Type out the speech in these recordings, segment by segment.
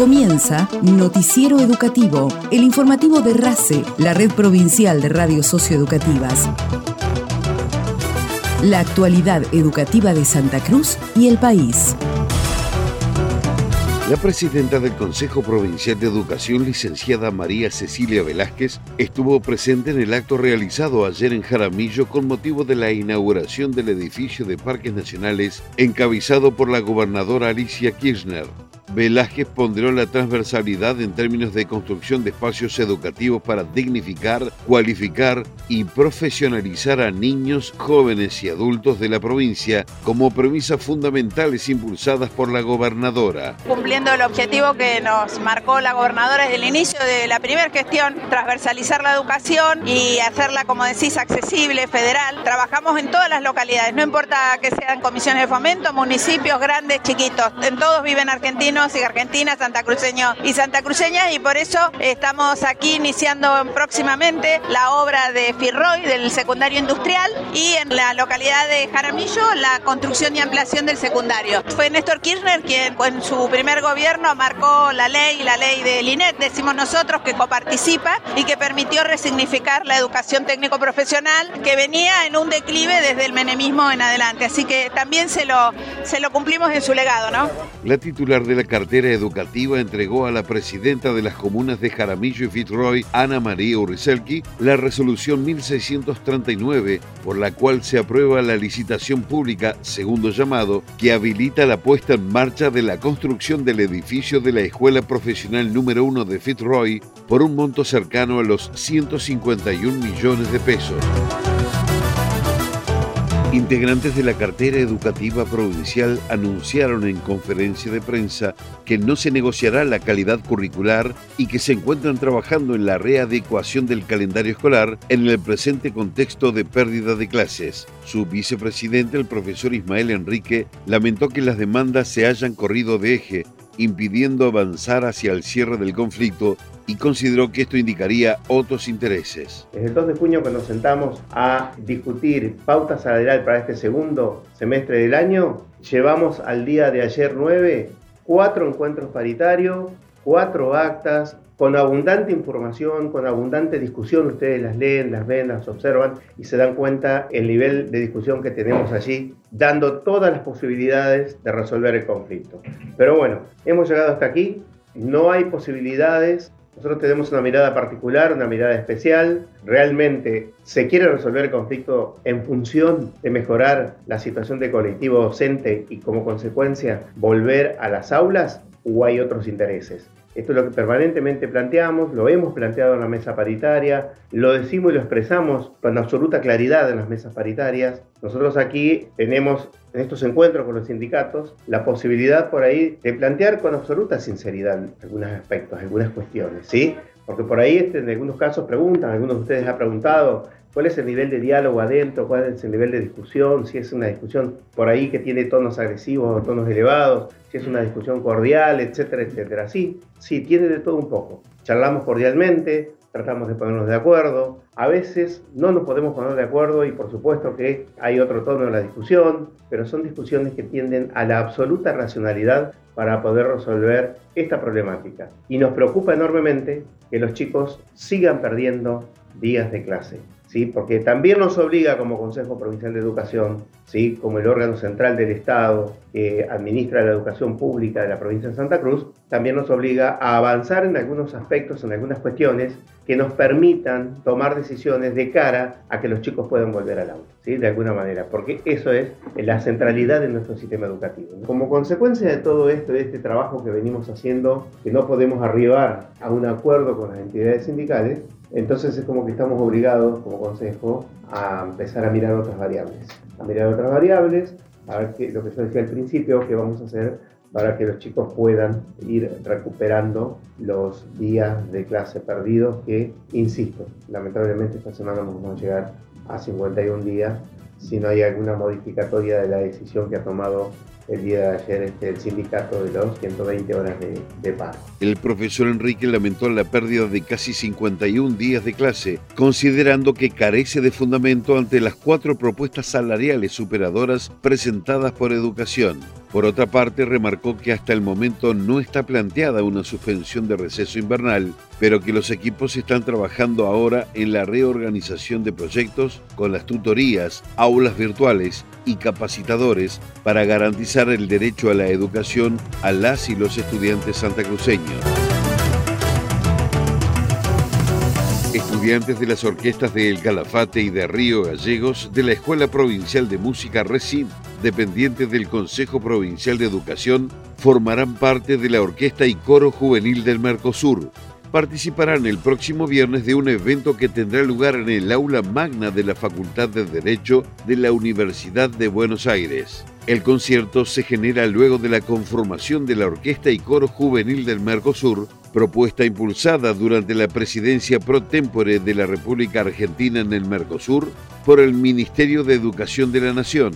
Comienza Noticiero Educativo, el informativo de RACE, la red provincial de radios socioeducativas. La actualidad educativa de Santa Cruz y el país. La presidenta del Consejo Provincial de Educación, licenciada María Cecilia Velázquez, estuvo presente en el acto realizado ayer en Jaramillo con motivo de la inauguración del edificio de Parques Nacionales encabezado por la gobernadora Alicia Kirchner. Velázquez ponderó la transversalidad en términos de construcción de espacios educativos para dignificar, cualificar y profesionalizar a niños, jóvenes y adultos de la provincia como premisas fundamentales impulsadas por la gobernadora. Cumpliendo el objetivo que nos marcó la gobernadora desde el inicio de la primera gestión, transversalizar la educación y hacerla, como decís, accesible, federal. Trabajamos en todas las localidades, no importa que sean comisiones de fomento, municipios grandes, chiquitos, en todos viven argentinos y argentinas, santacruceños y santacruceñas y por eso estamos aquí iniciando próximamente la obra de Firroy del secundario industrial y en la localidad de Jaramillo la construcción y ampliación del secundario. Fue Néstor Kirchner quien en su primer gobierno marcó la ley, la ley del INET, decimos nosotros, que coparticipa y que permitió resignificar la educación técnico-profesional que venía en un declive desde el menemismo en adelante. Así que también se lo, se lo cumplimos en su legado, ¿no? La titular de la cartera educativa entregó a la presidenta de las comunas de Jaramillo y Fitzroy, Ana María Uriselki, la resolución 1639, por la cual se aprueba la licitación pública, segundo llamado, que habilita la puesta en marcha de la construcción del edificio de la Escuela Profesional número 1 de Fitzroy por un monto cercano a los 151 millones de pesos. Integrantes de la cartera educativa provincial anunciaron en conferencia de prensa que no se negociará la calidad curricular y que se encuentran trabajando en la readecuación del calendario escolar en el presente contexto de pérdida de clases. Su vicepresidente, el profesor Ismael Enrique, lamentó que las demandas se hayan corrido de eje, impidiendo avanzar hacia el cierre del conflicto y consideró que esto indicaría otros intereses. Desde el 2 de junio que nos sentamos a discutir pauta salarial para este segundo semestre del año, llevamos al día de ayer 9 cuatro encuentros paritarios, cuatro actas, con abundante información, con abundante discusión. Ustedes las leen, las ven, las observan y se dan cuenta el nivel de discusión que tenemos allí, dando todas las posibilidades de resolver el conflicto. Pero bueno, hemos llegado hasta aquí. No hay posibilidades nosotros tenemos una mirada particular, una mirada especial. Realmente se quiere resolver el conflicto en función de mejorar la situación de colectivo docente y como consecuencia volver a las aulas o hay otros intereses. Esto es lo que permanentemente planteamos, lo hemos planteado en la mesa paritaria, lo decimos y lo expresamos con absoluta claridad en las mesas paritarias. Nosotros aquí tenemos en estos encuentros con los sindicatos la posibilidad por ahí de plantear con absoluta sinceridad algunos aspectos, algunas cuestiones, ¿sí? Porque por ahí este, en algunos casos preguntan, algunos de ustedes han preguntado, cuál es el nivel de diálogo adentro, cuál es el nivel de discusión, si es una discusión por ahí que tiene tonos agresivos o tonos elevados, si es una discusión cordial, etcétera, etcétera. Sí, sí, tiene de todo un poco. Charlamos cordialmente, tratamos de ponernos de acuerdo, a veces no nos podemos poner de acuerdo y por supuesto que hay otro tono en la discusión, pero son discusiones que tienden a la absoluta racionalidad para poder resolver esta problemática. Y nos preocupa enormemente que los chicos sigan perdiendo días de clase. ¿sí? porque también nos obliga como Consejo Provincial de Educación, ¿sí? como el órgano central del Estado que administra la educación pública de la provincia de Santa Cruz, también nos obliga a avanzar en algunos aspectos, en algunas cuestiones que nos permitan tomar decisiones de cara a que los chicos puedan volver al aula, de alguna manera, porque eso es la centralidad de nuestro sistema educativo. Como consecuencia de todo esto, de este trabajo que venimos haciendo, que no podemos arribar a un acuerdo con las entidades sindicales, entonces es como que estamos obligados como consejo a empezar a mirar otras variables, a mirar otras variables, a ver qué, lo que yo decía al principio, qué vamos a hacer para que los chicos puedan ir recuperando los días de clase perdidos que, insisto, lamentablemente esta semana no vamos a llegar a 51 días si no hay alguna modificatoria de la decisión que ha tomado el día de ayer este, el sindicato de los 120 horas de, de paro. El profesor Enrique lamentó la pérdida de casi 51 días de clase, considerando que carece de fundamento ante las cuatro propuestas salariales superadoras presentadas por educación. Por otra parte, remarcó que hasta el momento no está planteada una suspensión de receso invernal, pero que los equipos están trabajando ahora en la reorganización de proyectos con las tutorías, aulas virtuales y capacitadores para garantizar el derecho a la educación a las y los estudiantes santacruceños. Estudiantes de las orquestas de El Calafate y de Río Gallegos de la Escuela Provincial de Música RECIM, dependientes del Consejo Provincial de Educación, formarán parte de la Orquesta y Coro Juvenil del Mercosur. Participarán el próximo viernes de un evento que tendrá lugar en el aula magna de la Facultad de Derecho de la Universidad de Buenos Aires. El concierto se genera luego de la conformación de la Orquesta y Coro Juvenil del Mercosur, propuesta impulsada durante la presidencia pro tempore de la República Argentina en el Mercosur por el Ministerio de Educación de la Nación.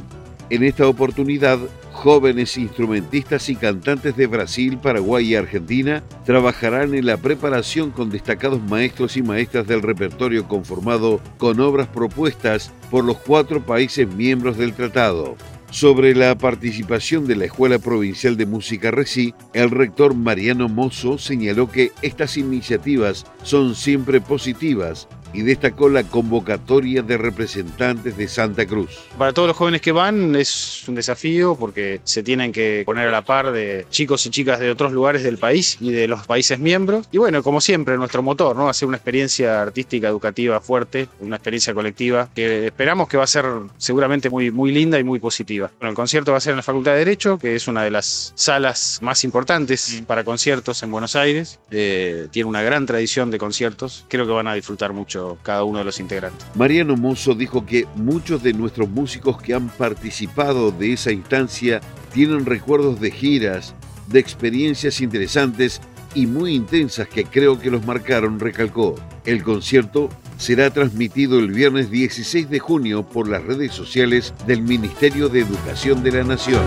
En esta oportunidad, jóvenes instrumentistas y cantantes de Brasil, Paraguay y Argentina trabajarán en la preparación con destacados maestros y maestras del repertorio conformado con obras propuestas por los cuatro países miembros del tratado. Sobre la participación de la Escuela Provincial de Música RECI, el rector Mariano Mozo señaló que estas iniciativas son siempre positivas y destacó la convocatoria de representantes de Santa Cruz. Para todos los jóvenes que van es un desafío porque se tienen que poner a la par de chicos y chicas de otros lugares del país y de los países miembros. Y bueno, como siempre, nuestro motor, ¿no? Hacer una experiencia artística, educativa fuerte, una experiencia colectiva que esperamos que va a ser seguramente muy, muy linda y muy positiva. Bueno, el concierto va a ser en la Facultad de Derecho, que es una de las salas más importantes para conciertos en Buenos Aires. Eh, tiene una gran tradición de conciertos. Creo que van a disfrutar mucho cada uno de los integrantes. Mariano Mozo dijo que muchos de nuestros músicos que han participado de esa instancia tienen recuerdos de giras, de experiencias interesantes y muy intensas que creo que los marcaron, recalcó. El concierto será transmitido el viernes 16 de junio por las redes sociales del Ministerio de Educación de la Nación.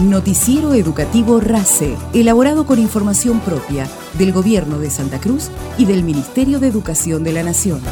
Noticiero Educativo RACE, elaborado con información propia del Gobierno de Santa Cruz y del Ministerio de Educación de la Nación.